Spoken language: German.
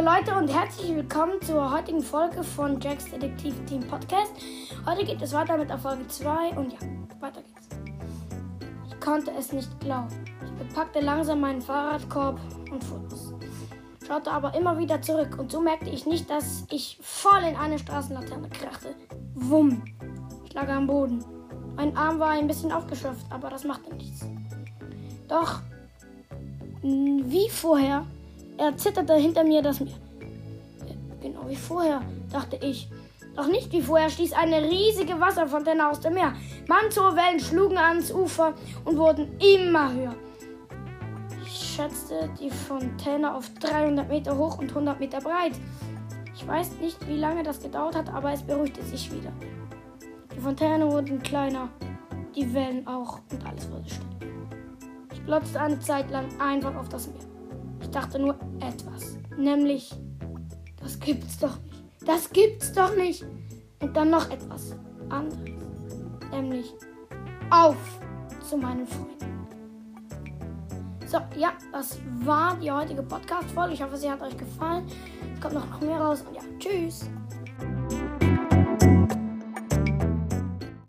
Leute und herzlich willkommen zur heutigen Folge von Jacks Detektiv Team Podcast. Heute geht es weiter mit der Folge 2 und ja, weiter geht's. Ich konnte es nicht glauben. Ich bepackte langsam meinen Fahrradkorb und fuhr los. Schaute aber immer wieder zurück und so merkte ich nicht, dass ich voll in eine Straßenlaterne krachte. Wumm. Ich lag am Boden. Mein Arm war ein bisschen aufgeschöpft, aber das machte nichts. Doch, wie vorher, er zitterte hinter mir das Meer. Genau wie vorher, dachte ich. Doch nicht wie vorher stieß eine riesige Wasserfontäne aus dem Meer. Mannshohe Wellen schlugen ans Ufer und wurden immer höher. Ich schätzte die Fontäne auf 300 Meter hoch und 100 Meter breit. Ich weiß nicht, wie lange das gedauert hat, aber es beruhigte sich wieder. Die Fontäne wurden kleiner, die Wellen auch und alles wurde still. Ich glotzte eine Zeit lang einfach auf das Meer. Ich dachte nur etwas, nämlich, das gibt's doch nicht. Das gibt's doch nicht. Und dann noch etwas anderes, nämlich auf zu meinen Freunden. So, ja, das war die heutige Podcast-Folge. Ich hoffe, sie hat euch gefallen. Es kommt noch mehr raus und ja, tschüss.